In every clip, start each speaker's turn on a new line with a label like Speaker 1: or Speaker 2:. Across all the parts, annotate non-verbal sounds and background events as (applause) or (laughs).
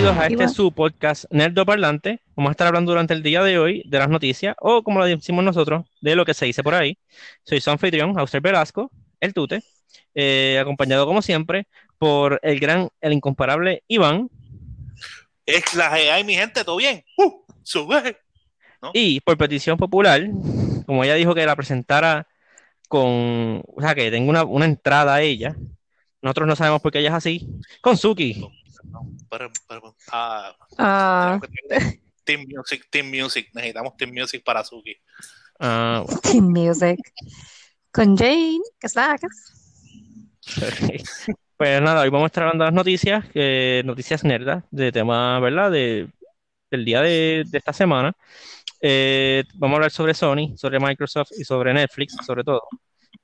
Speaker 1: Bienvenidos a este su podcast Nerdo Parlante. Vamos a estar hablando durante el día de hoy de las noticias, o como lo decimos nosotros, de lo que se dice por ahí. Soy su anfitrión, Auster Velasco, el Tute, eh, acompañado como siempre por el gran, el incomparable Iván.
Speaker 2: Es la GI, mi gente, ¿todo bien? Uh, sube. ¿No?
Speaker 1: Y por petición popular, como ella dijo que la presentara con, o sea, que tenga una, una entrada a ella, nosotros no sabemos por qué ella es así, con Suki.
Speaker 2: Pero- pero- ah,
Speaker 3: Ah,
Speaker 2: Team Music, Team Music. Necesitamos Team Music para Suki.
Speaker 1: Ah,
Speaker 3: Team Music. Con Jane, que sacas. (laughs)
Speaker 1: Pues nada, hoy vamos a estar hablando de las noticias, eh, noticias nerdas, de tema, ¿verdad? De, del día de, de esta semana. Eh, vamos a hablar sobre Sony, sobre Microsoft y sobre Netflix, sobre todo.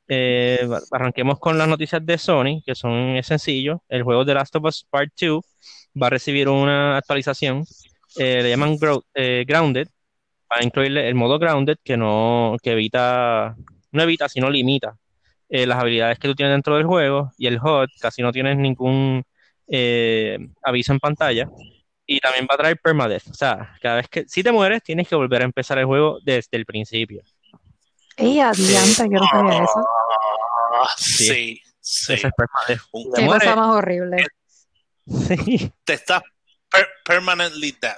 Speaker 1: Eh, arranquemos con las noticias de Sony, que son es sencillo. El juego de Last of Us Part 2 va a recibir una actualización, eh, le llaman Grow- eh, Grounded, para incluirle el modo Grounded, que no, que evita, no evita, sino limita eh, las habilidades que tú tienes dentro del juego y el HUD, casi no tienes ningún eh, aviso en pantalla. Y también va a traer permadeath, o sea, cada vez que si te mueres tienes que volver a empezar el juego desde el principio.
Speaker 3: Ey, adiante, yo no sabía eso.
Speaker 2: Ah, sí, sí.
Speaker 1: Eso es permadeath.
Speaker 2: Un-
Speaker 1: Te
Speaker 3: Qué cosa más horrible.
Speaker 1: Sí.
Speaker 2: te estás per- permanently dead.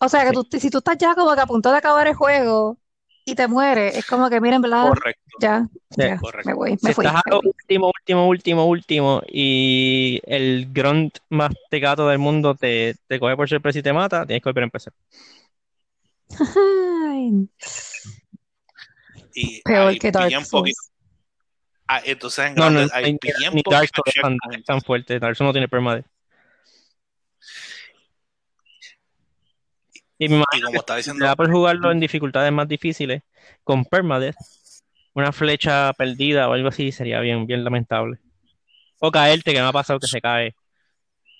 Speaker 3: O sea, que tú, si tú estás ya como que a punto de acabar el juego y te mueres, es como que, miren, ¿verdad?
Speaker 2: Correcto.
Speaker 3: Ya,
Speaker 1: Sí,
Speaker 3: ya,
Speaker 2: correcto.
Speaker 3: me voy,
Speaker 1: Si
Speaker 3: me fui.
Speaker 1: estás a
Speaker 3: me
Speaker 1: lo
Speaker 3: fui.
Speaker 1: último, último, último, último, último y el grunt más tecato del mundo te, te coge por sorpresa y te mata, tienes que volver a empezar.
Speaker 3: Ay,
Speaker 2: Y
Speaker 3: peor
Speaker 2: hay
Speaker 3: que Dark
Speaker 2: bien
Speaker 3: Souls.
Speaker 2: poquito. Ah, entonces en
Speaker 1: No, no,
Speaker 2: hay
Speaker 1: ni,
Speaker 2: bien
Speaker 1: ni Dark Souls tan, fuerte, Dark Souls no tiene permadeath. Y me
Speaker 2: Y como está diciendo,
Speaker 1: da por jugarlo en dificultades más difíciles, con permadeath, una flecha perdida o algo así sería bien, bien lamentable. O caerte, que me ha pasado que se cae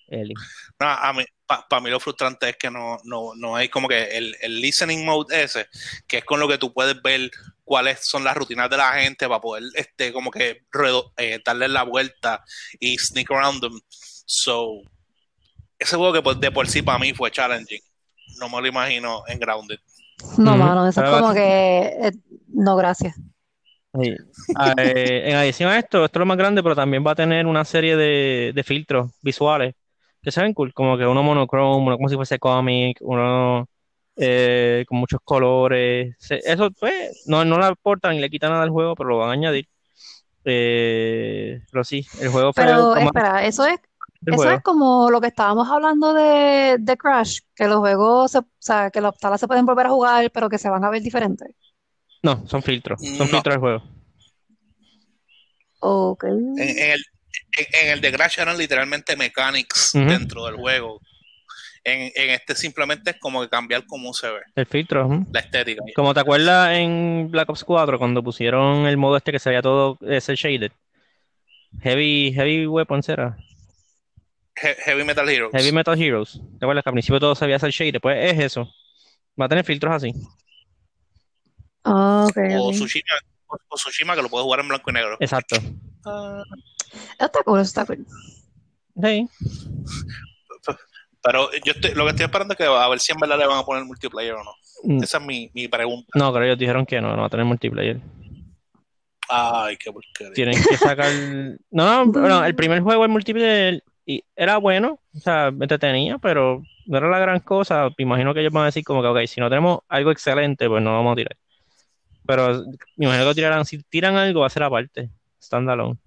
Speaker 1: Eli.
Speaker 2: no, a mí, para mí lo frustrante es que no, no, no hay como que el, el listening mode ese, que es con lo que tú puedes ver cuáles son las rutinas de la gente para poder este como que redo- eh, darle la vuelta y sneak around them. So, ese juego que por- de por sí para mí fue challenging. No me lo imagino en Grounded.
Speaker 3: No, mano, eso es como que, eh, no, gracias.
Speaker 1: Sí. Ah, eh, en adición a esto, esto es lo más grande, pero también va a tener una serie de, de filtros visuales que se ven cool, como que uno monochrome, uno como si fuese cómic, uno eh, con muchos colores. Eso pues no, no le aporta ni le quita nada al juego, pero lo van a añadir. Eh, pero sí, el juego fue
Speaker 3: Pero
Speaker 1: como
Speaker 3: espera, eso es, eso
Speaker 1: juego.
Speaker 3: es como lo que estábamos hablando de, de Crash, que los juegos, se, o sea, que las salas se pueden volver a jugar, pero que se van a ver diferentes.
Speaker 1: No, son filtros, son
Speaker 2: No.
Speaker 1: filtros del juego.
Speaker 3: Ok.
Speaker 2: En, en el, en, en el de Crash eran literalmente mechanics dentro del juego. En, en este simplemente es como que cambiar cómo se ve,
Speaker 1: El filtro,
Speaker 2: la estética.
Speaker 1: Como te acuerdas en Black Ops 4 cuando pusieron el modo este que se veía todo ese shaded. Heavy, heavy Weapons era.
Speaker 2: He- Heavy Metal Heroes.
Speaker 1: Heavy Metal Heroes. ¿Te acuerdas que al principio todo se veía ser shaded? Pues es eso. Va a tener filtros así.
Speaker 3: Ok,
Speaker 2: o. Tsushima, o, Tsushima que lo puedes jugar en blanco y negro.
Speaker 1: Exacto.
Speaker 3: Eso está cool, está cool.
Speaker 1: Sí.
Speaker 2: Pero yo estoy, lo que estoy esperando es que a ver si en verdad le van a poner multiplayer o no.
Speaker 1: Mm,
Speaker 2: Esa es mi, mi pregunta.
Speaker 1: No, pero ellos dijeron que no, no va a tener multiplayer.
Speaker 2: Ay, qué porquería.
Speaker 1: Tienen que sacar. (laughs) No, no, el primer juego, el multiplayer, y era bueno, o sea, entretenía, pero no era la gran cosa. Me imagino que ellos van a decir, como que, ok, si no tenemos algo excelente, pues no vamos a tirar. Pero me imagino que tirarán, si tiran algo, va a ser aparte, standalone.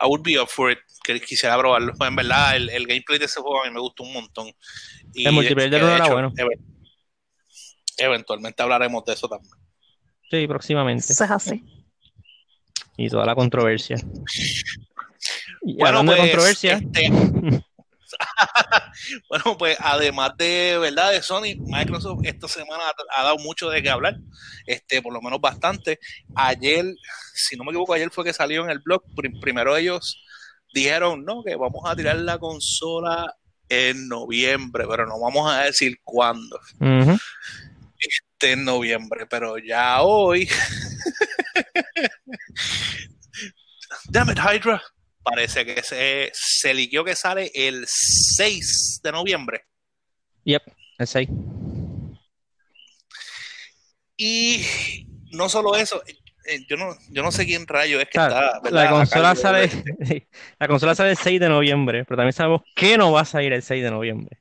Speaker 2: I would be up for it. Que quisiera probarlo. Pues en verdad, el, el gameplay de ese juego a mí me gustó un montón. Y
Speaker 1: El multiplayer uno era
Speaker 2: hecho,
Speaker 1: bueno.
Speaker 2: eve- eventualmente hablaremos de eso también.
Speaker 1: Sí, próximamente.
Speaker 3: Eso es así.
Speaker 1: Y toda la controversia. Y
Speaker 2: Bueno,
Speaker 1: de
Speaker 2: pues,
Speaker 1: controversia,
Speaker 2: este, (laughs) (laughs) bueno, pues además de verdad de Sony, Microsoft esta semana ha, ha dado mucho de qué hablar, este, por lo menos bastante. Ayer, si no me equivoco, ayer fue que salió en el blog. Prim- primero ellos dijeron, no, que vamos a tirar la consola en noviembre, pero no vamos a decir cuándo. Este, en noviembre, pero ya hoy. (laughs) Damn it, Hydra. parece que se, se que sale el 6 de noviembre.
Speaker 1: Yep, el 6.
Speaker 2: Y no solo eso, yo no, yo no sé quién rayo es que
Speaker 1: O sea,
Speaker 2: está. ¿verdad?
Speaker 1: la consola sale, (laughs) la consola sale el 6 de noviembre, pero también sabemos que no va a salir el 6 de noviembre.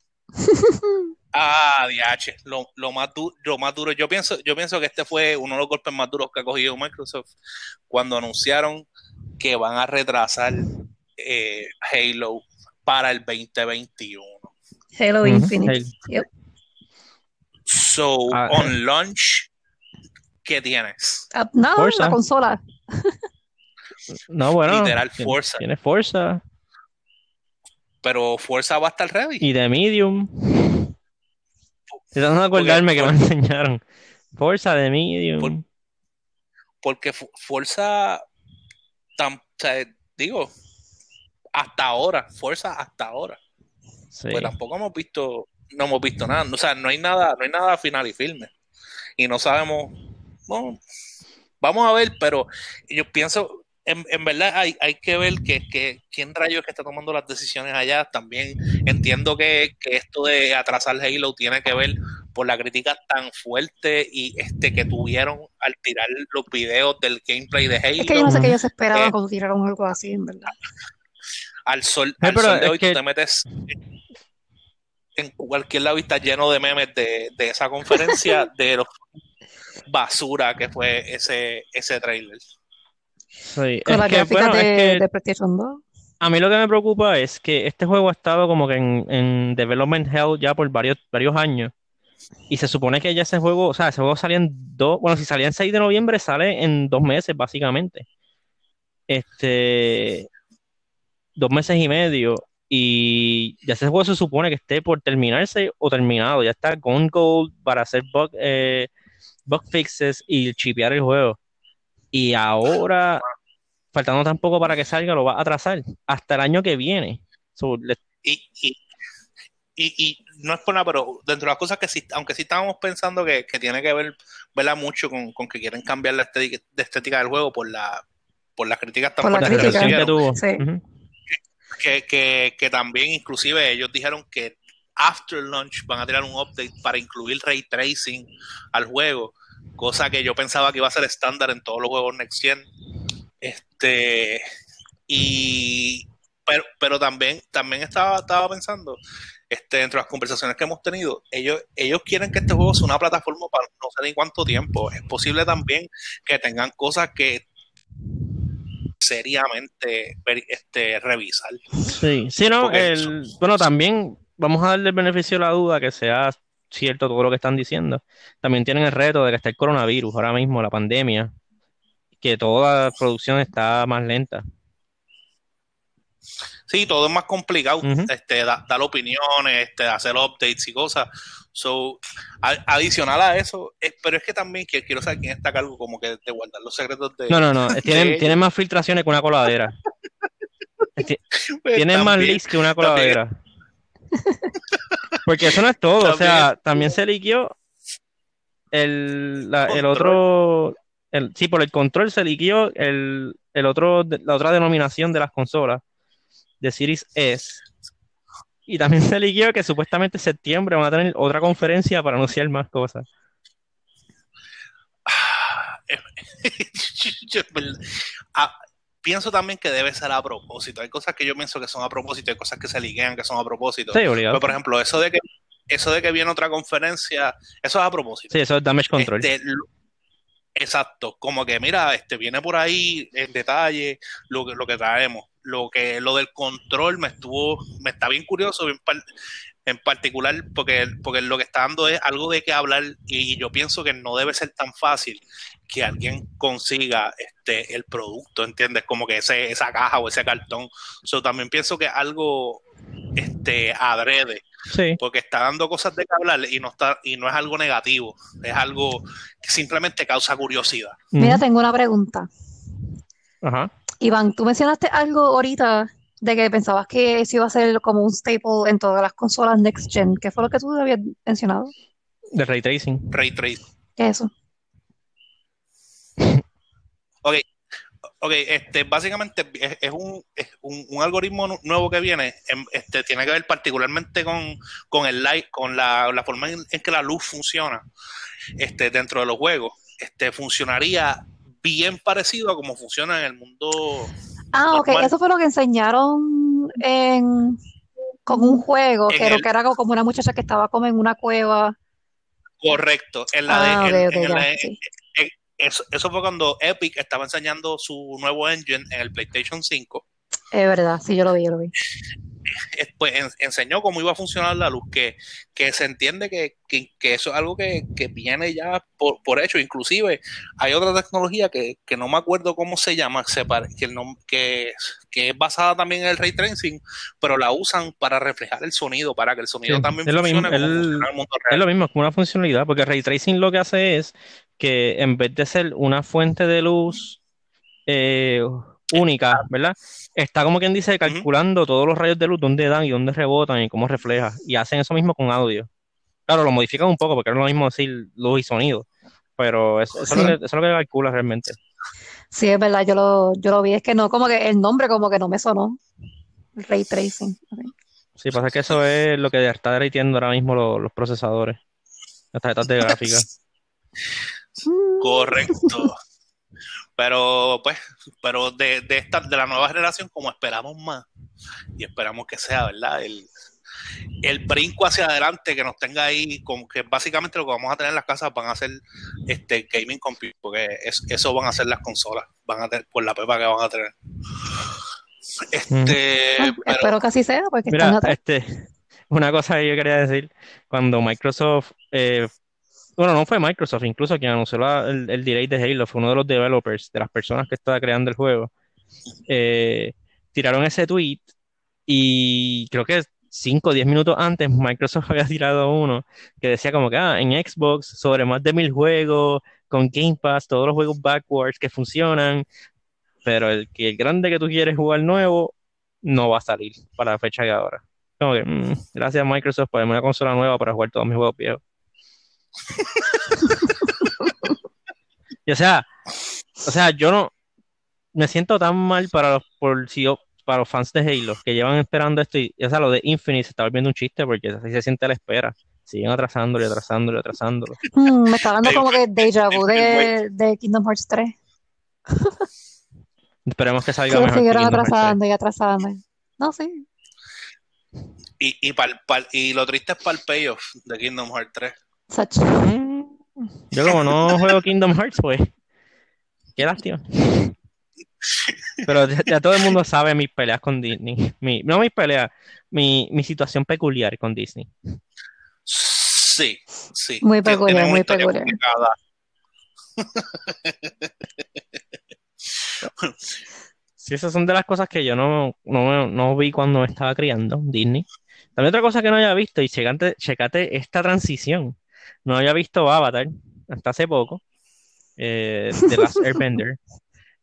Speaker 2: Ah, DH, lo, lo más du- lo más duro. Yo pienso, yo pienso que este fue uno de los golpes más duros que ha cogido Microsoft cuando anunciaron que van a retrasar eh, Halo para el 2021.
Speaker 3: Halo Infinite. Yep.
Speaker 2: So,
Speaker 1: Ah,
Speaker 2: on launch, ¿qué tienes?
Speaker 3: Ah, nada,
Speaker 1: Forza.
Speaker 3: la consola.
Speaker 1: No, bueno,
Speaker 2: Literal,
Speaker 1: tiene-
Speaker 2: Forza.
Speaker 1: Tiene Forza
Speaker 2: Pero Fuerza va a estar ready.
Speaker 1: y de Medium. Tratando de acordarme que me enseñaron. Forza de Medium.
Speaker 2: Por- Porque o sea, digo, hasta ahora, Fuerza hasta ahora.
Speaker 1: Sí.
Speaker 2: Pues tampoco hemos visto, no hemos visto nada. O sea, no hay nada, no hay nada final y firme. Y no sabemos, bueno, vamos a ver, pero yo pienso, en, en verdad hay, hay que ver que, que quién rayos es que está tomando las decisiones allá. También entiendo que, que esto de atrasar Halo tiene que ver por la crítica tan fuerte y este que tuvieron al tirar los videos del gameplay de Halo.
Speaker 3: Es que yo no sé qué ellos esperaban
Speaker 2: Eh.
Speaker 3: cuando tiraron algo así, en verdad.
Speaker 2: al sol, al sol de hoy
Speaker 1: que-
Speaker 2: tú te metes en cualquier lado y está lleno de memes de, de esa conferencia de los basura que fue ese, ese trailer.
Speaker 1: Sí,
Speaker 3: Con
Speaker 1: es
Speaker 3: las
Speaker 1: que, bueno, es
Speaker 3: de,
Speaker 1: que
Speaker 3: de PlayStation 2.
Speaker 1: a mí lo que me preocupa es que este juego ha estado como que en, en development hell ya por varios, varios años. Y se supone que ya ese juego, o sea, ese juego salía en dos, bueno, si salía en 6 de noviembre, sale en dos meses, básicamente. Este, dos meses y medio. Y ya ese juego se supone que esté por terminarse o terminado. Ya está con Gold para hacer bug, eh, bug fixes y chipear el juego. Y ahora, faltando tan poco para que salga, lo va a atrasar hasta el año que viene. So, le-
Speaker 2: Y, y, y, y no es por nada, pero dentro de las cosas que sí, aunque sí estábamos pensando que, que tiene que ver ¿verdad? mucho con, con que quieren cambiar la estética, de estética del juego por la por las críticas tan
Speaker 3: Por la
Speaker 1: la
Speaker 2: fuertes
Speaker 3: crítica.
Speaker 2: recibieron. que, que, que también inclusive ellos dijeron que after launch van a tirar un update para incluir ray tracing al juego, cosa que yo pensaba que iba a ser estándar en todos los juegos next gen. Este y pero, pero también también estaba, estaba pensando este, dentro de las conversaciones que hemos tenido, ellos, ellos quieren que este juego sea una plataforma para no sé ni cuánto tiempo. Es posible también que tengan cosas que seriamente este, revisar.
Speaker 1: Sí, sí, no, el, bueno, también vamos a darle el beneficio de la duda que sea cierto todo lo que están diciendo. También tienen el reto de que está el coronavirus ahora mismo, la pandemia, que toda la producción está más lenta.
Speaker 2: Sí, todo es más complicado, este, da- dar opiniones, este, hacer updates y cosas. So, a- adicional a eso, eh, pero es que también que, quiero saber quién está a cargo como que de guardar los secretos de...
Speaker 1: No, no, no, tienen,
Speaker 2: Sí.
Speaker 1: tienen más filtraciones que una coladera. (laughs) Ti-
Speaker 2: Pues,
Speaker 1: Tienen más leaks que una
Speaker 2: también-
Speaker 1: coladera. Porque eso no es todo, o sea, también se liquió el, la- el otro, el, sí, por el control se liquió el, el otro, la otra denominación de las consolas, de Series S. Y también se liquió que supuestamente en septiembre van a tener otra conferencia para anunciar más cosas.
Speaker 2: Ah, pienso también que debe ser a propósito. Hay cosas que yo pienso que son a propósito, hay cosas que se liguean que son a propósito.
Speaker 1: Sí, obligado.
Speaker 2: Pero, por ejemplo, eso de que eso de que viene otra conferencia, eso es a propósito.
Speaker 1: Sí, eso es damage control.
Speaker 2: Este, exacto, como que mira, este viene por ahí en detalle lo que, lo que traemos. Lo que lo del control me estuvo, me está bien curioso, bien en particular, porque, porque lo que está dando es algo de qué hablar, y yo pienso que no debe ser tan fácil que alguien consiga este el producto, ¿entiendes? Como que ese, esa caja o ese cartón. So, también pienso que algo este adrede
Speaker 1: Sí.
Speaker 2: porque está dando cosas de que hablar y no está y no es algo negativo, es algo que simplemente causa curiosidad.
Speaker 3: Mira, tengo una pregunta.
Speaker 1: Ajá.
Speaker 3: Iván, tú mencionaste algo ahorita de que pensabas que eso iba a ser como un staple en todas las consolas next gen. ¿Qué fue lo que tú habías mencionado?
Speaker 1: De ray tracing.
Speaker 2: Ray Trace.
Speaker 3: ¿Qué es eso? (laughs)
Speaker 2: Ok, este, básicamente es, es un, es un, un algoritmo nu- nuevo que viene em, este, tiene que ver particularmente con, con el light, con la, la forma en, en que la luz funciona este, dentro de los juegos. Este, funcionaría bien parecido a como funciona en el mundo.
Speaker 3: Ah, ok,
Speaker 2: normal.
Speaker 3: eso fue lo que enseñaron en, con un juego,
Speaker 2: En
Speaker 3: que,
Speaker 2: el-
Speaker 3: que era como una muchacha que estaba como en una cueva.
Speaker 2: Correcto. En la de, en-
Speaker 3: ok, ok,
Speaker 2: en
Speaker 3: ya,
Speaker 2: la-
Speaker 3: sí.
Speaker 2: eso, eso fue cuando Epic estaba enseñando su nuevo engine en el PlayStation 5.
Speaker 3: Es verdad, sí, yo lo vi, yo lo vi. (laughs)
Speaker 2: pues en- enseñó cómo iba a funcionar la luz, que, que se entiende que, que- que eso es algo que, que viene ya por, por hecho. Inclusive hay otra tecnología que, que no me acuerdo cómo se llama, se pare- que, el que, que es basada también en el ray tracing, pero la usan para reflejar el sonido, para que el sonido
Speaker 1: Sí,
Speaker 2: también
Speaker 1: es lo
Speaker 2: funcione
Speaker 1: mismo,
Speaker 2: como
Speaker 1: el-
Speaker 2: funciona en el mundo
Speaker 1: Es
Speaker 2: real.
Speaker 1: lo mismo, es como una funcionalidad, porque Ray Tracing lo que hace es que en vez de ser una fuente de luz eh, única, ¿verdad? Está como quien dice calculando todos los rayos de luz, dónde dan y dónde rebotan y cómo refleja. Y hacen eso mismo con audio. Claro, lo modifican un poco porque no es lo mismo decir luz y sonido, pero eso, eso es lo que, eso es lo que calcula realmente.
Speaker 3: Sí, es verdad, yo lo, yo lo vi, es que no, como que el nombre como que no me sonó. Ray Tracing.
Speaker 1: Sí, pasa que eso es lo que está derritiendo ahora mismo los, los procesadores, las tarjetas de gráfica.
Speaker 2: Correcto. Pero pues, pero de, de esta, de la nueva generación, como esperamos más, y esperamos que sea, ¿verdad? El, el brinco hacia adelante que nos tenga ahí, como que básicamente lo que vamos a tener en las casas van a ser este gaming computer, porque es- eso van a ser las consolas, van a tener, por la pepa que van a tener. Este,
Speaker 3: ah,
Speaker 2: pero
Speaker 3: espero que así sea, porque están
Speaker 1: Mira,
Speaker 3: atrás.
Speaker 1: este, una cosa que yo quería decir, cuando Microsoft, eh, bueno, no fue Microsoft, incluso quien anunció el, el delay de Halo, fue uno de los developers, de las personas que estaba creando el juego, eh, tiraron ese tweet y creo que 5 o 10 minutos antes Microsoft (laughs) había tirado uno que decía como que ah, en Xbox sobre más de mil juegos, con Game Pass, todos los juegos backwards que funcionan, pero el que el grande que tú quieres jugar nuevo no va a salir para la fecha de ahora. Como que, mm, gracias Microsoft por darme una consola nueva para jugar todos mis juegos viejos. (laughs) Y o sea, o sea, yo no me siento tan mal para los, por, si yo- para los fans de Halo que llevan esperando esto y, o sea, lo de Infinite se está volviendo un chiste porque así se siente a la espera. Siguen atrasándolo y atrasándolo y atrasándolo.
Speaker 3: Mm, me está dando como que déjà vu de, de Kingdom Hearts 3. (laughs)
Speaker 1: Esperemos que
Speaker 3: Sí,
Speaker 1: salga
Speaker 3: lo
Speaker 1: mejor
Speaker 3: siguieron
Speaker 1: Kingdom Hearts 3.
Speaker 3: atrasando y atrasando. No, sí.
Speaker 2: y, y, pa'l- pa'l- y lo triste es para el payoff de Kingdom Hearts 3.
Speaker 3: Sach.
Speaker 1: Mm, (laughs) Yo como no juego Kingdom Hearts, pues, qué lástima. Pero ya, ya todo el mundo sabe mis peleas con Disney. Mi, no mis peleas, mi, mi situación peculiar con Disney.
Speaker 2: Sí, sí.
Speaker 3: Muy peculiar, muy peculiar.
Speaker 2: complicada. (laughs)
Speaker 1: Sí, esas son de las cosas que yo no, no, no vi cuando me estaba criando, Disney. También otra cosa que no había visto, y checate, checate esta transición. No había visto Avatar hasta hace poco, eh, de Last Airbender.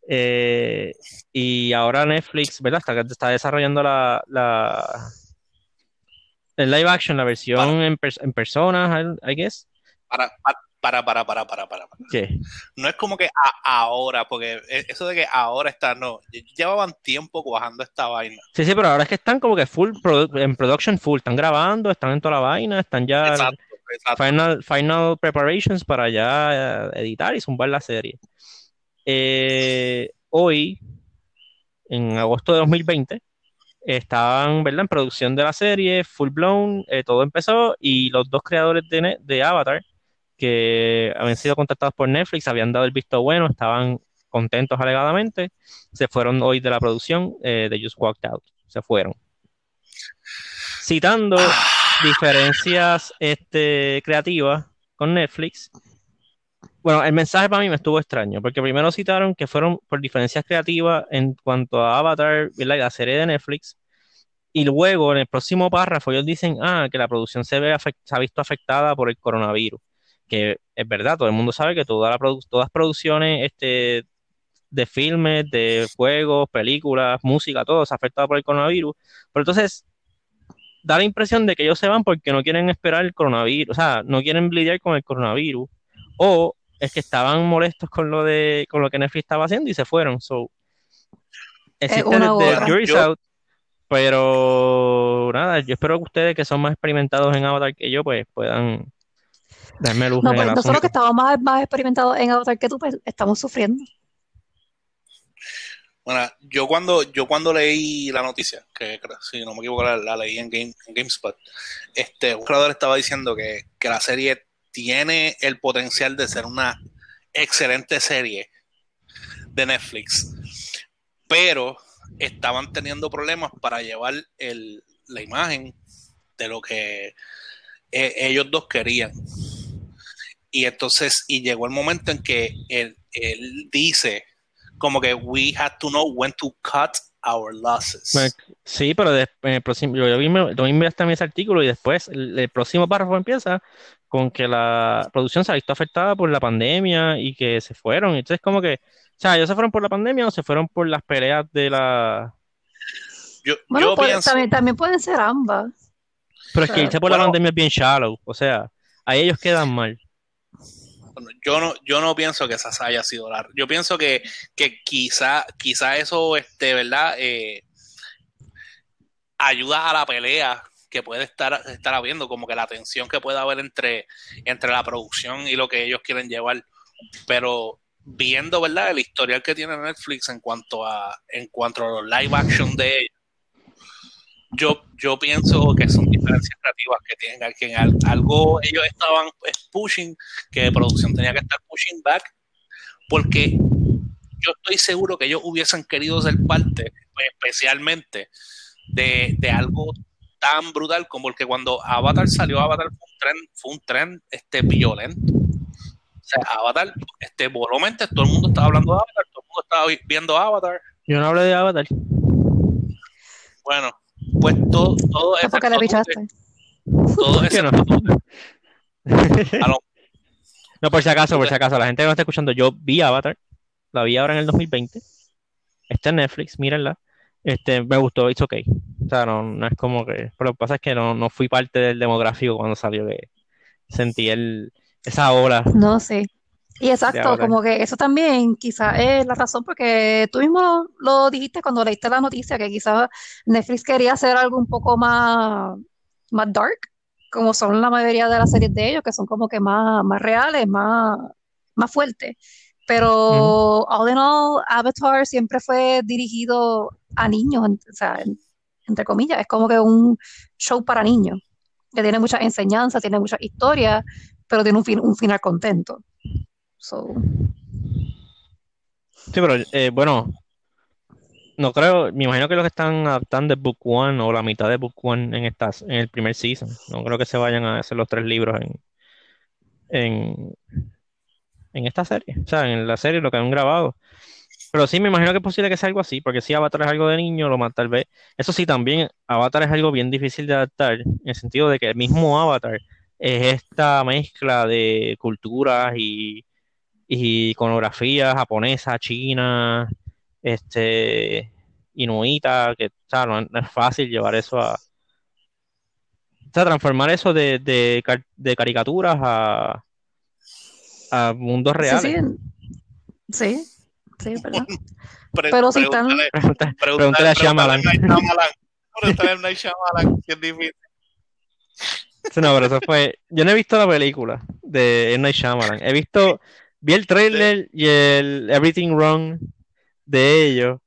Speaker 1: Eh, y ahora Netflix, ¿verdad? Está, está desarrollando la, la el live action, la versión en, pers- en persona, I, I guess.
Speaker 2: Para, para, para, para, para, para, para.
Speaker 1: ¿Qué?
Speaker 2: No es como que a- ahora, porque e- eso de que ahora está, no. Llevaban tiempo cuajando esta vaina.
Speaker 1: Sí, sí, pero ahora es que están como que full produ- en production full, están grabando, están en toda la vaina, están ya
Speaker 2: exacto.
Speaker 1: Final, final preparations para ya eh, editar y zumbar la serie. Eh, hoy, en agosto de 2020, estaban, ¿verdad? en producción de la serie, full blown, eh, todo empezó y los dos creadores de, de Avatar, que habían sido contactados por Netflix, habían dado el visto bueno, estaban contentos alegadamente, se fueron hoy de la producción eh, de Just Walked Out, se fueron. Citando diferencias este, creativas con Netflix. Bueno, el mensaje para mí me estuvo extraño, porque primero citaron que fueron por diferencias creativas en cuanto a Avatar, ¿verdad? y la serie de Netflix, y luego en el próximo párrafo ellos dicen, ah, que la producción se, ve se ha visto afectada por el coronavirus, que es verdad, todo el mundo sabe que toda la produ- todas producciones este, de filmes, de juegos, películas, música, todo se ha afectado por el coronavirus, pero entonces da la impresión de que ellos se van porque no quieren esperar el coronavirus, o sea, no quieren lidiar con el coronavirus, o es que estaban molestos con lo de con lo que Netflix estaba haciendo y se fueron. So, existe desde. Jury's
Speaker 2: Yo-
Speaker 1: Out, pero nada, yo espero que ustedes que son más experimentados en Avatar que yo, pues puedan darme luz
Speaker 3: No,
Speaker 1: en
Speaker 3: pues
Speaker 1: el
Speaker 3: nosotros que estamos más, más experimentados en Avatar que tú, pues estamos sufriendo.
Speaker 2: Bueno, yo cuando, yo cuando leí la noticia, que si no me equivoco la, la leí en, Game, en GameSpot, este, un creador estaba diciendo que, que la serie tiene el potencial de ser una excelente serie de Netflix, pero estaban teniendo problemas para llevar el, la imagen de lo que eh, ellos dos querían. Y entonces, y llegó el momento en que él, él dice como que we had to know when to cut our losses.
Speaker 1: Pues, Sí, pero de- en el próximo, yo, yo vi, yo vi también ese artículo y después el, el próximo párrafo empieza con que la producción se ha visto afectada por la pandemia y que se fueron. Entonces, como que, o sea, ellos se fueron por la pandemia o se fueron por las peleas de la...
Speaker 2: Yo,
Speaker 3: Bueno,
Speaker 2: yo
Speaker 3: puede-
Speaker 2: pienso,
Speaker 3: también, también pueden ser ambas.
Speaker 1: Pero es que irse por la pandemia es bien shallow, o sea, a ellos quedan mal.
Speaker 2: Yo no, yo no pienso que esa haya sido la. Yo pienso que, que quizá, quizá eso, este, ¿verdad? Eh, ayuda a la pelea que puede estar, estar habiendo, como que la tensión que puede haber entre, entre la producción y lo que ellos quieren llevar. Pero viendo, ¿verdad? El historial que tiene Netflix en cuanto a, en cuanto a los live action de ellos, yo, yo pienso que son diferencias creativas que tienen que en al- algo ellos estaban pues, pushing, que producción tenía que estar pushing back, porque yo estoy seguro que ellos hubiesen querido ser parte, pues, especialmente, de, de algo tan brutal como el que cuando Avatar salió, Avatar fue un tren, fue un tren este, violento. O sea, Avatar, este, voló mente, todo el mundo estaba hablando de Avatar, todo el mundo estaba vi- viendo Avatar.
Speaker 1: Yo no hablé de Avatar.
Speaker 2: Bueno, pues todo, todo
Speaker 3: Es porque le
Speaker 2: excepto tú,
Speaker 3: pichaste.
Speaker 2: todo
Speaker 1: ¿Por qué no? (laughs) No, por si acaso, por si acaso, la gente que no está escuchando, yo vi Avatar, la vi ahora en el 2020, está en Netflix, mírenla, este, me gustó, it's okay, o sea, no, no es como que, pero lo que pasa es que no, no fui parte del demográfico cuando salió, que sentí el, esa ola,
Speaker 3: No, sí. Y exacto, como que eso también quizás es la razón porque tú mismo lo, dijiste cuando leíste la noticia, que quizás Netflix quería hacer algo un poco más, más dark, como son la mayoría de las series de ellos, que son como que más, más reales, más, más fuertes. Pero all in all, Avatar siempre fue dirigido a niños, o sea, en- entre comillas, es como que un show para niños, que tiene muchas enseñanzas, tiene muchas historias, pero tiene un, fin- un final contento. So,
Speaker 1: sí, pero, eh, bueno, no creo, me imagino que los que están adaptando es Book One o la mitad de Book One en estas, en el primer season, no creo que se vayan a hacer los tres libros en, en, en esta serie, o sea, en la serie lo que han grabado. Pero sí, me imagino que es posible que sea algo así, porque si Avatar es algo de niño, lo más tal vez. Eso sí, también Avatar es algo bien difícil de adaptar, en el sentido de que el mismo Avatar es esta mezcla de culturas y, y iconografía japonesa, china, este, inuita, que o sea, no, no es fácil llevar eso a. O sea, transformar eso de, de, car- de caricaturas a, a mundos
Speaker 3: sí,
Speaker 1: reales.
Speaker 3: sí, sí, sí, es verdad. (laughs)
Speaker 2: pre-
Speaker 3: Pero si están-
Speaker 2: pregúntale-
Speaker 1: a (laughs) Shyamalan.
Speaker 2: Pregúntale a Night Shyamalan, que es difícil.
Speaker 1: Sí, No, pero eso fue. Yo no he visto la película de. Night Shyamalan. He visto. Vi el trailer y el Everything Wrong de ellos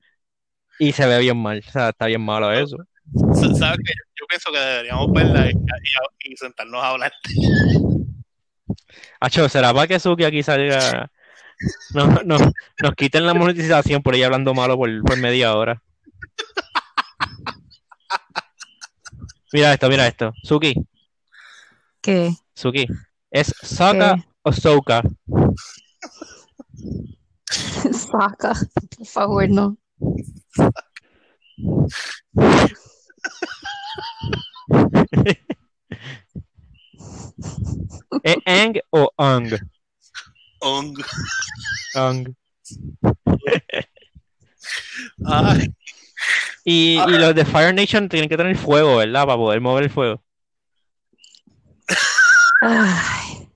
Speaker 1: y se ve bien mal. O sea, está bien malo eso.
Speaker 2: ¿Sabes qué? Yo pienso que deberíamos verla y, y- y sentarnos a hablar.
Speaker 1: Acho, ¿será para que Suki aquí salga? No, no, nos quiten la monetización por ahí hablando malo por, por media hora. Mira esto, mira esto. Suki,
Speaker 3: ¿Qué?
Speaker 1: Suki. ¿Es
Speaker 3: ¿Qué?
Speaker 1: o Souka?
Speaker 3: Saca, por favor, no.
Speaker 1: ¿Es Ang o Ang?
Speaker 2: Ong.
Speaker 1: Ang.
Speaker 2: Ay,
Speaker 1: Y, y los de Fire Nation tienen que tener fuego, ¿verdad? Para poder mover el fuego.
Speaker 3: Ay,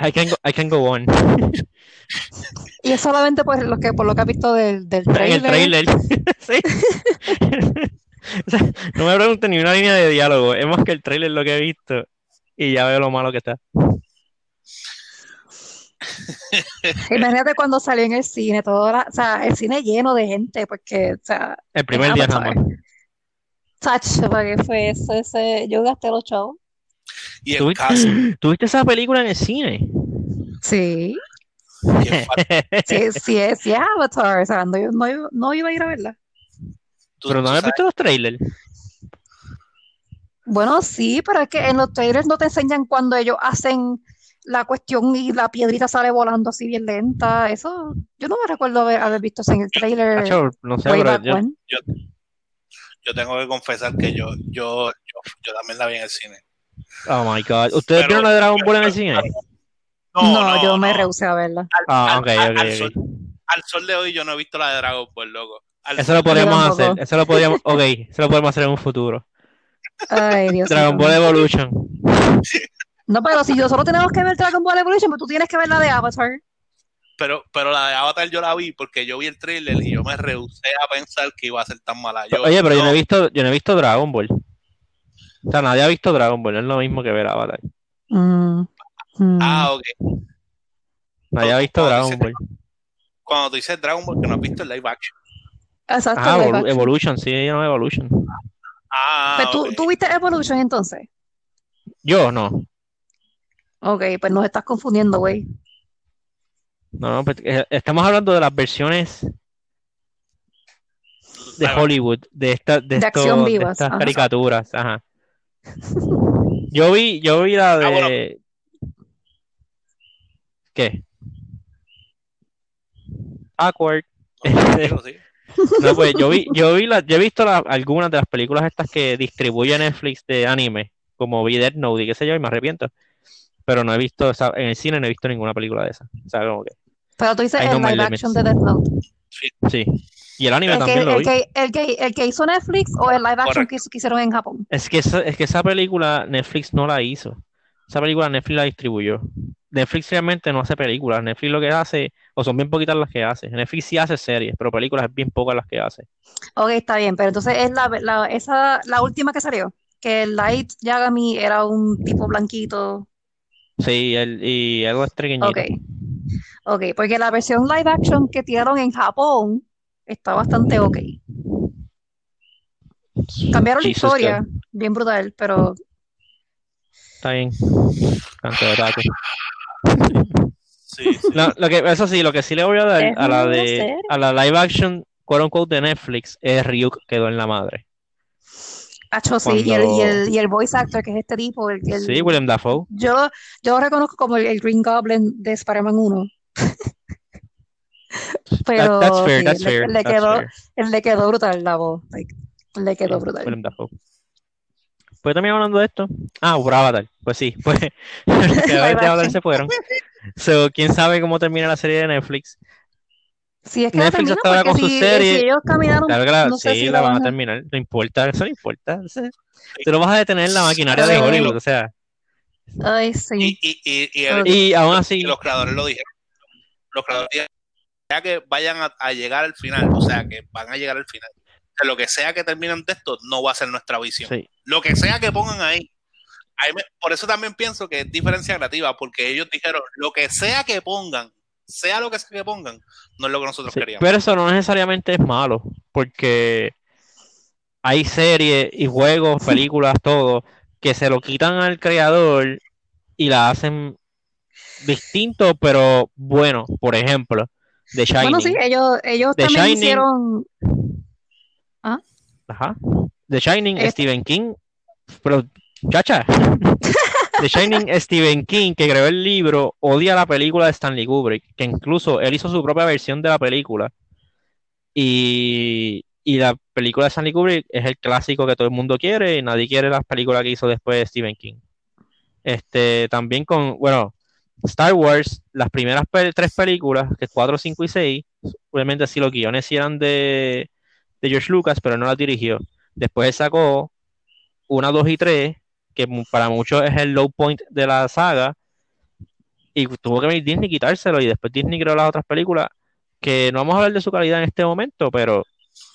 Speaker 1: I can go, I can go on.
Speaker 3: Y es solamente por lo que, por lo que has visto del, del
Speaker 1: En el
Speaker 3: trailer.
Speaker 1: trailer. (laughs) Sí. O sea, no me pregunten ni una línea de diálogo. Es más que el trailer lo que he visto. Y ya veo lo malo que está.
Speaker 3: Imagínate cuando salió en el cine, todo la- o sea, el cine lleno de gente, porque, o sea,
Speaker 1: El primer día nada
Speaker 3: Avatar.
Speaker 1: más.
Speaker 3: Tacho, ¿para qué fue eso? Ese, yo gasté los chavos.
Speaker 2: Y el
Speaker 1: ¿Tuviste,
Speaker 2: cast, (gasps)
Speaker 1: ¿Tuviste esa película en el cine?
Speaker 3: Sí, (laughs) sí, sí, es, sí Avatar, o sea, no, no, no iba a ir a verla.
Speaker 2: tú-
Speaker 1: Pero no has
Speaker 2: sabes-
Speaker 1: visto los trailers.
Speaker 3: Bueno, sí, pero es que en los trailers no te enseñan cuando ellos hacen la cuestión y la piedrita sale volando así bien lenta. Eso, yo no me recuerdo haber, haber visto eso en el trailer
Speaker 1: no sé, pero yo,
Speaker 2: yo tengo que confesar que yo, yo, yo, yo también la vi en el cine.
Speaker 1: Oh my God. ¿Ustedes
Speaker 2: Pero-
Speaker 1: vieron la de Dragon Ball en el cine?
Speaker 3: No, yo me rehusé a verla.
Speaker 1: Ah,
Speaker 2: Al-
Speaker 1: ok,
Speaker 2: al-
Speaker 1: ok,
Speaker 2: al
Speaker 1: ok.
Speaker 2: sol- al sol de hoy yo no he visto la de Dragon Ball, loco. Al
Speaker 1: Eso lo podríamos hacer. Eso lo podríamos. Ok, eso lo podemos hacer en un futuro.
Speaker 3: Ay, Dios
Speaker 1: Dragon. Ball Evolution.
Speaker 3: No, pero si nosotros tenemos que ver Dragon Ball Evolution, pues tú tienes que ver la de Avatar.
Speaker 2: Pero, pero la de Avatar yo la vi porque yo vi el trailer y yo me rehusé a pensar que iba a ser tan mala. Yo,
Speaker 1: Oye, pero yo no he visto, yo no he visto Dragon Ball. O sea, nadie ha visto Dragon Ball, no es lo mismo que ver Avatar.
Speaker 3: Mm, mm.
Speaker 2: Ah, ok.
Speaker 1: Nadie ha visto Dragon Ball.
Speaker 2: Cuando tú dices Dragon Ball, que no has visto el live action.
Speaker 3: Exacto,
Speaker 1: Ah,
Speaker 3: live
Speaker 1: Evolu-
Speaker 3: action.
Speaker 1: Evolution, sí, no Evolution.
Speaker 2: Ah,
Speaker 3: Pero tú,
Speaker 2: ok.
Speaker 3: tú viste Evolution entonces.
Speaker 1: Yo no.
Speaker 3: Ok, pues nos estás confundiendo, güey.
Speaker 1: No, no, pues, eh, estamos hablando de las versiones de Hollywood, de esta, de,
Speaker 3: De
Speaker 1: estos-
Speaker 3: acción
Speaker 1: de
Speaker 3: vivas,
Speaker 1: estas
Speaker 3: ajá.
Speaker 1: caricaturas, ajá. Yo vi, yo vi la
Speaker 2: Ah, bueno.
Speaker 1: de ¿qué? Awkward.
Speaker 2: Digo, sí. (laughs)
Speaker 1: No, pues yo vi, yo vi la, yo he visto la- algunas de las películas estas que distribuye Netflix de anime, como vi Death Note y qué sé yo, y me arrepiento. Pero no he visto, o sea, en el cine no he visto ninguna película de esa. O sea, como que,
Speaker 3: Pero tú dices el live action de Death Note.
Speaker 1: sí. Y el anime
Speaker 3: El que,
Speaker 1: también lo
Speaker 3: el,
Speaker 1: vi.
Speaker 3: que, el, que, el que hizo Netflix o el live action que, hicieron en Japón.
Speaker 1: Es que esa, es que esa película Netflix no la hizo. Esa película Netflix la distribuyó. Netflix realmente no hace películas. Netflix lo que hace, o son bien poquitas las que hace. Netflix sí hace series, pero películas es bien pocas las que hace.
Speaker 3: Ok, está bien, pero entonces es la, la, esa, la última que salió. Que el Light Yagami era un tipo blanquito.
Speaker 1: Sí, el, y algo es trigueñito.
Speaker 3: Ok. Ok, porque la versión live action que tiraron en Japón está bastante ok. Cambiaron la historia,
Speaker 1: God.
Speaker 3: bien brutal, pero
Speaker 1: Está bien. Canto de taco.
Speaker 2: Sí, sí.
Speaker 1: No, lo que, eso sí, lo que sí le voy a dar a la de a la live action quote unquote de Netflix es Ryuk quedó en la madre.
Speaker 3: Acho, sí, y el, y,
Speaker 1: Cuando-
Speaker 3: el, y el voice actor, que es este tipo, el, el-
Speaker 1: Sí, William Dafoe.
Speaker 3: yo, yo lo reconozco como el, el Green Goblin de Spider-Man 1. (laughs) Pero
Speaker 1: That- that's fair,
Speaker 3: sí,
Speaker 1: that's
Speaker 3: le,
Speaker 1: fair,
Speaker 3: le
Speaker 1: that's
Speaker 3: quedó,
Speaker 1: fair.
Speaker 3: le quedó brutal la voz. like, le quedó brutal.
Speaker 1: Pues también hablando de esto. Ah, por Avatar. Pues sí, pues (laughs) los de Avatar se fueron. So, quién sabe cómo termina la serie de Netflix.
Speaker 3: Si es que
Speaker 1: Netflix hasta ahora con su
Speaker 3: si,
Speaker 1: serie,
Speaker 3: si ellos caminaron,
Speaker 1: Claro que la,
Speaker 3: no sé
Speaker 1: sí,
Speaker 3: si
Speaker 1: la van a
Speaker 3: van a-
Speaker 1: terminar. No importa, eso no importa. tú no vas a detener la maquinaria de Hollywood, o sea.
Speaker 2: Y,
Speaker 3: ay, sí.
Speaker 2: y, y, y.
Speaker 1: Y aún así,
Speaker 2: los creadores lo dijeron. Los creadores ya que vayan a, a llegar al final, o sea, que van a llegar al final. Que lo que sea que terminen de esto, no va a ser nuestra visión.
Speaker 1: sí.
Speaker 2: Lo que sea que pongan ahí. ahí me- por eso también pienso que es diferencia creativa, porque ellos dijeron, lo que sea que pongan, sea lo que sea que pongan, no es lo que nosotros
Speaker 1: Sí,
Speaker 2: queríamos.
Speaker 1: Pero eso no necesariamente es malo, porque hay series y juegos, películas, todo, que se lo quitan al creador y la hacen distinto, pero bueno. Por ejemplo, The Shining.
Speaker 3: Bueno, sí, ellos, ellos
Speaker 1: The
Speaker 3: también
Speaker 1: Shining.
Speaker 3: hicieron.
Speaker 1: Ajá. The Shining,
Speaker 3: Este-
Speaker 1: Stephen King. Pero, chacha. (laughs) The Shining, Stephen King, que creó el libro, odia la película de Stanley Kubrick, que incluso él hizo su propia versión de la película. Y, y la película de Stanley Kubrick es el clásico que todo el mundo quiere y nadie quiere las películas que hizo después de Stephen King. Este, también con, bueno, Star Wars, las primeras tres películas, que es 4, 5 y 6, obviamente sí los guiones eran de, de George Lucas, pero no las dirigió. Después sacó una, dos y tres, que mu- para muchos es el low point de la saga. y tuvo que venir Disney quitárselo y después Disney creó las otras películas que no vamos a hablar de su calidad en este momento, pero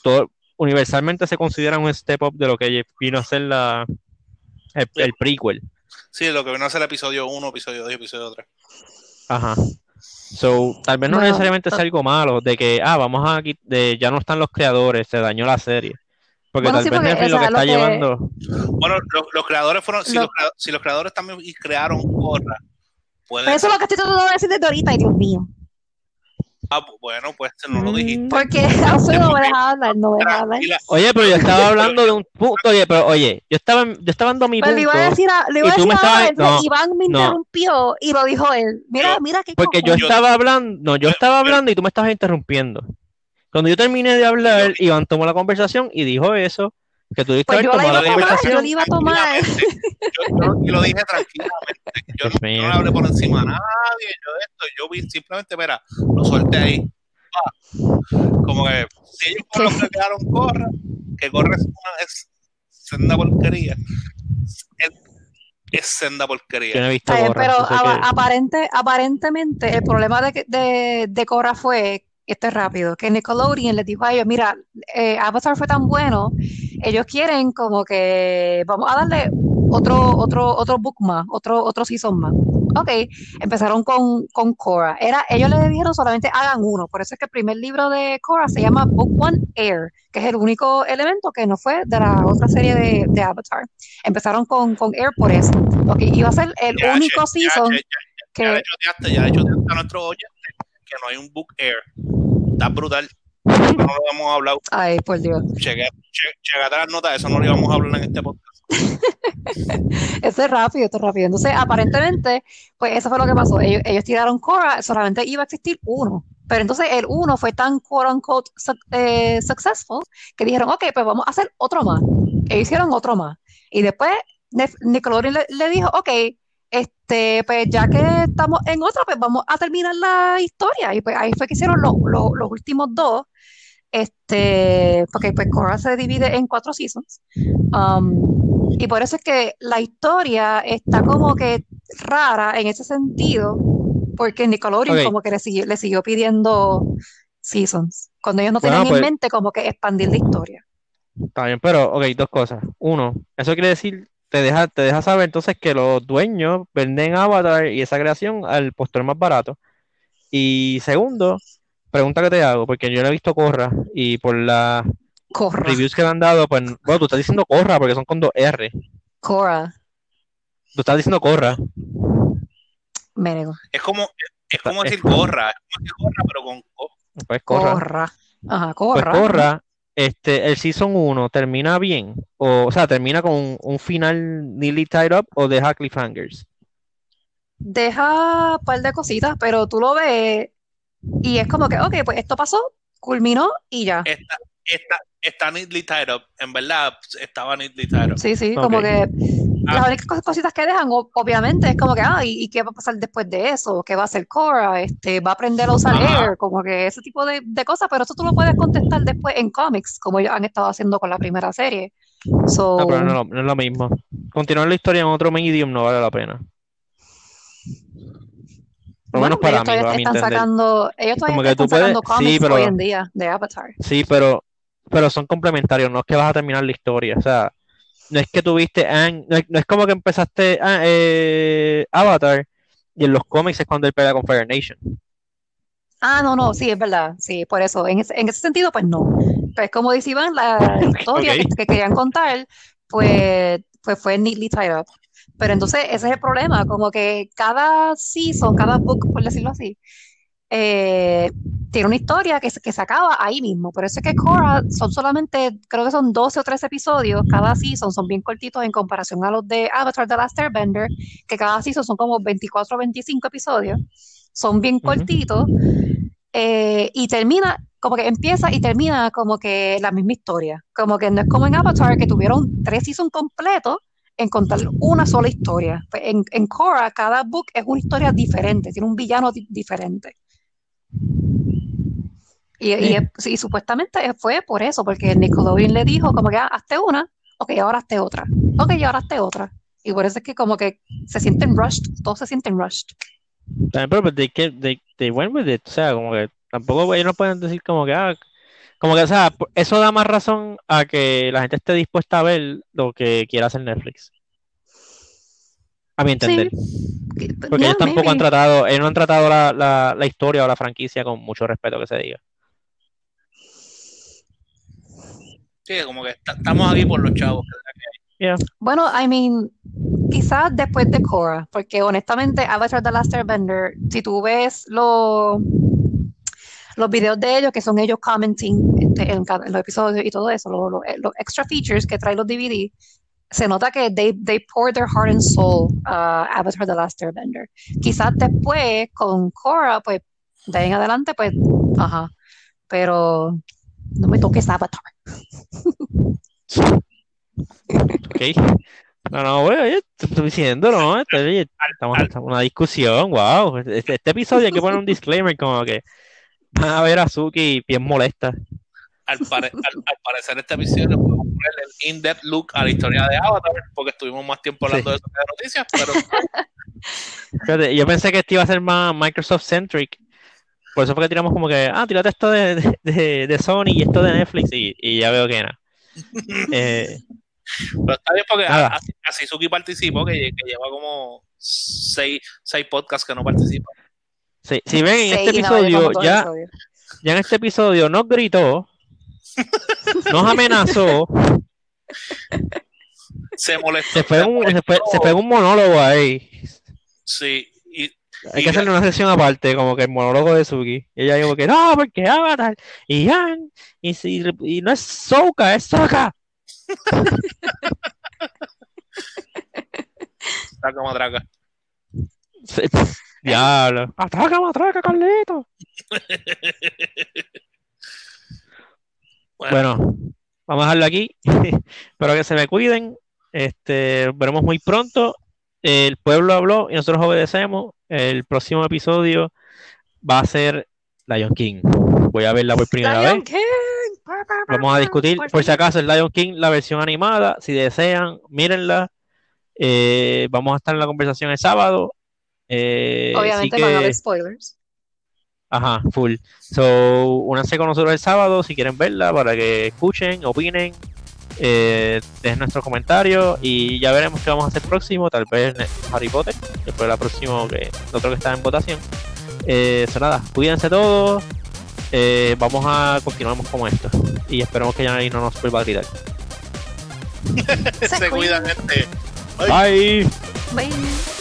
Speaker 1: todo, universalmente se considera un step up de lo que vino a ser la, el prequel.
Speaker 2: Sí, lo que vino a ser el episodio 1, episodio 2 y episodio 3.
Speaker 1: Ajá. So, tal vez no
Speaker 3: Bueno,
Speaker 1: necesariamente
Speaker 3: to-
Speaker 1: sea algo malo, de que, ah, vamos a de ya no están los creadores, se dañó la serie. Porque
Speaker 3: Bueno,
Speaker 1: tal
Speaker 3: sí,
Speaker 1: vez
Speaker 3: porque,
Speaker 1: Netflix
Speaker 3: o
Speaker 1: lo que
Speaker 3: sea, lo
Speaker 1: está
Speaker 3: que-
Speaker 1: llevando.
Speaker 2: Bueno, los, los creadores fueron, si,
Speaker 3: Lo-
Speaker 2: los, si los creadores también y crearon Corra, pueden
Speaker 3: Pero eso es lo que estoy tratando de decir desde ahorita, y Dios mío.
Speaker 2: Ah, bueno, pues no lo dijiste.
Speaker 3: Porque (laughs) (laughs) Alfredo no me deja hablar, no me deja hablar.
Speaker 1: Oye, pero yo estaba hablando de un punto, oye, pero oye, yo estaba, yo estaba dando mi
Speaker 3: Pues le iba a
Speaker 1: punto,
Speaker 3: decir a, le iba
Speaker 1: y
Speaker 3: a decir
Speaker 1: me estabas-
Speaker 3: entonces
Speaker 1: no,
Speaker 3: Iván me
Speaker 1: no.
Speaker 3: interrumpió y lo dijo él. Mira,
Speaker 2: Yo-
Speaker 3: mira qué
Speaker 1: porque yo
Speaker 3: cojones.
Speaker 2: Yo-
Speaker 1: estaba hablando, no, yo estaba hablando y tú me estabas interrumpiendo. Cuando yo terminé de hablar, Iván tomó la conversación y dijo eso, que tú diste
Speaker 3: Pues yo la iba a
Speaker 1: la
Speaker 3: tomar, yo la iba a tomar.
Speaker 2: Yo, lo dije tranquilamente. Yo, no- no le hablé por encima a nadie. Yo de esto, yo vi simplemente, mira, lo solté ahí. Pa. Como que si ellos fueron los que (laughs) quedaron corra, que corre es, una, es senda porquería. Es, es senda
Speaker 1: Yo no
Speaker 2: porquería.
Speaker 1: he visto
Speaker 3: Está bien,
Speaker 1: Gorra,
Speaker 3: pero
Speaker 1: que-
Speaker 3: aparente, aparentemente el problema de, que- de, de Korra fue, esto es rápido, que Nickelodeon les dijo a ellos, mira, eh, Avatar fue tan bueno, ellos quieren como que vamos a darle otro, otro, otro book más, otro, otro season más. Ok, empezaron con, con Korra. Era, ellos les dijeron solamente hagan uno, por eso es que el primer libro de Korra se llama Book One Air, que es el único elemento que no fue de la otra serie de, de Avatar. Empezaron con, con Air por eso. Ok, iba a ser el
Speaker 2: Ya,
Speaker 3: único
Speaker 2: che, ya,
Speaker 3: season
Speaker 2: che,
Speaker 3: que...
Speaker 2: Ya hecho, ya, ya a que no hay un book air. Está brutal. No lo hemos hablado.
Speaker 3: Ay, por Dios.
Speaker 2: Checate las notas, eso no lo íbamos a hablar en este podcast. (laughs)
Speaker 3: Esto es rápido, esto es rápido. Entonces, aparentemente, pues eso fue lo que pasó. Ellos, ellos tiraron Korra, solamente iba a existir uno. Pero entonces el uno fue tan quote unquote su- eh, successful que dijeron, ok, pues vamos a hacer otro más. E hicieron otro más. Y después Nickelodeon le, le dijo, ok, este, pues ya que estamos en otro, pues vamos a terminar la historia. Y pues ahí fue que hicieron lo- lo- los últimos dos. Este, porque pues Korra se divide en cuatro seasons. Um, y por eso es que la historia está como que rara en ese sentido, porque Nickelodeon
Speaker 1: Ok.
Speaker 3: como que le siguió, le siguió pidiendo seasons, cuando ellos no
Speaker 1: Bueno,
Speaker 3: tenían
Speaker 1: pues-
Speaker 3: en mente como que expandir la historia.
Speaker 1: Está bien, pero, ok, dos cosas. Uno, eso quiere decir, te deja, te deja saber entonces que los dueños venden Avatar y esa creación al postor más barato. Y segundo, pregunta que te hago, porque yo no he visto Corra y por las reviews que le han dado, pues, bueno, tú estás diciendo Corra porque son con dos R.
Speaker 3: Korra,
Speaker 1: Tú estás diciendo Corra.
Speaker 3: me nego.
Speaker 2: Es como, es como
Speaker 1: Es-
Speaker 2: decir gorra, es como decir gorra, pero con co.
Speaker 1: Pues Corra.
Speaker 3: Korra. Ajá,
Speaker 1: Pues
Speaker 3: Korra.
Speaker 1: Corra, este, el Season 1 termina bien, o, o sea, termina con un, un final nearly tied up o deja cliffhangers.
Speaker 3: Deja un par de cositas, pero tú lo ves y es como que, ok, pues esto pasó, culminó y ya.
Speaker 2: Está, está, está neatly tied up. En verdad, estaba neatly tied up.
Speaker 3: Sí, sí, como que
Speaker 2: Ah.
Speaker 3: las únicas cos- cositas que dejan, obviamente, es como que, ah, ¿y, y qué va a pasar después de eso? ¿Qué va a hacer Korra? Este, ¿va a aprender a usar. Air? Como que ese tipo de, de cosas, pero eso tú lo puedes contestar después en cómics, como ellos han estado haciendo con la primera serie. So,
Speaker 1: No, pero no, es lo- no es lo mismo. Continuar la historia en otro medium no vale la pena. Por lo
Speaker 3: bueno,
Speaker 1: menos para
Speaker 3: ellos
Speaker 1: mí,
Speaker 3: todavía
Speaker 1: para mi
Speaker 3: están sacando, ellos todavía están
Speaker 1: puedes-
Speaker 3: sacando
Speaker 1: sí,
Speaker 3: cómics
Speaker 1: pero-
Speaker 3: hoy en día de Avatar.
Speaker 1: Sí, pero, pero son complementarios, no es que vas a terminar la historia. O sea, no es que tuviste no es, no es como que empezaste ah, eh, Avatar y en los cómics es cuando él pelea con Fire Nation.
Speaker 3: Ah, no, no, sí, es verdad, sí, por eso, en ese, en ese sentido, pues no. Pues como dice Iván, la (laughs) historia
Speaker 1: Ok.
Speaker 3: que, que querían contar, pues, pues fue neatly tied up. Pero entonces ese es el problema, como que cada season, cada book, por decirlo así, eh, tiene una historia que, se- que se acaba ahí mismo. Por eso es que Korra son solamente, creo que son 12 o 13 episodios, cada season son bien cortitos en comparación a los de Avatar The Last Airbender, que cada season son como 24 o 25 episodios, son bien cortitos, eh, y termina, como que empieza y termina como que la misma historia. Como que no es como en Avatar, que tuvieron tres seasons completos en contar una sola historia. Pues en, en Korra, cada book es una historia diferente, tiene un villano di- diferente. Y,
Speaker 1: Sí.
Speaker 3: supuestamente fue por eso, porque Nickelodeon le dijo como que ah, hazte una, ok, ahora hazte otra, ok, y ahora hazte otra. Y por eso es que como que se sienten rushed, todos se sienten rushed.
Speaker 1: También, pero they, they, they went with it. O sea, como que tampoco ellos no pueden decir como que, ah, como que, o sea, eso da más razón a que la gente esté dispuesta a ver lo que quiera hacer Netflix. A mi entender.
Speaker 3: Que-
Speaker 1: Porque
Speaker 3: yeah,
Speaker 1: ellos tampoco han tratado, ellos no han tratado la, la, la historia o la franquicia con mucho respeto que se diga.
Speaker 2: Sí, como que está- estamos aquí por los chavos.
Speaker 1: Yeah.
Speaker 3: Bueno, I mean, quizás después de Korra, porque honestamente Avatar The Last Airbender, si tú ves los los videos de ellos, que son ellos commenting este, en, cada- en los episodios y todo eso, los, los- los extra features que trae los DVD, se nota que they, they poured their heart and soul a Avatar The Last Airbender. Quizás después con Korra, pues de ahí en adelante, pues, ajá, pero no me toques Avatar.
Speaker 1: Ok. No, no, güey, te estoy diciendo, ¿no? Estamos en una discusión, wow. Este, este episodio hay que poner un disclaimer como que van a ver a Suki bien molesta.
Speaker 2: Al, pare- al- al parecer, este episodio le podemos poner el in-depth look a la historia de Avatar, porque estuvimos más tiempo hablando de eso que de noticias, pero (laughs)
Speaker 1: Fíjate, yo pensé que este iba a ser más Microsoft centric. Por eso fue que tiramos como que, ah, tírate esto de, de, de- de Sony y esto de Netflix y, y ya veo que no. (laughs) Eh,
Speaker 2: Pero está bien porque así Suki participó, que, que lleva como seis, seis podcasts que no participa.
Speaker 1: si, si ven en este
Speaker 3: Sí, no,
Speaker 1: episodio, ya,
Speaker 3: episodio.
Speaker 1: ya en este episodio nos gritó, (laughs) nos amenazó,
Speaker 2: Se molestó.
Speaker 1: se fue un, se fue, se fue un monólogo ahí.
Speaker 2: Sí, y
Speaker 1: Hay que hacerle una sesión aparte, como que el monólogo de Suki. Y ella dijo que no, porque Avatar y Yang, y, si, y no es Soka, es Soka. (laughs)
Speaker 2: traca matraca.
Speaker 1: Diablo. (laughs) Atraca, matraca, Carlito.
Speaker 2: Bueno, (laughs)
Speaker 1: vamos a dejarlo aquí. (laughs) Espero que se me cuiden. Este, veremos muy pronto. El pueblo habló y nosotros obedecemos. El próximo episodio va a ser Lion King. Voy a verla por primera
Speaker 3: Lion
Speaker 1: vez.
Speaker 3: King.
Speaker 1: Vamos a discutir,
Speaker 3: Por
Speaker 1: por si acaso, el Lion King, la versión animada. Si desean, mírenla. Eh, vamos a estar en la conversación el sábado. Eh,
Speaker 3: Obviamente van a
Speaker 1: que-
Speaker 3: haber spoilers.
Speaker 1: Ajá, full. So, únanse con nosotros el sábado si quieren verla para que escuchen, opinen, eh, dejen nuestros comentarios y ya veremos qué vamos a hacer próximo. Tal vez Harry Potter, fue la próxima que otro que está en votación. Eh, so, nada, cuídense todos. Eh, vamos a continuamos con esto y esperemos que ya no nos vuelva a gritar.
Speaker 2: se (laughs) cuidan, gente.
Speaker 1: Bye.
Speaker 3: Bye.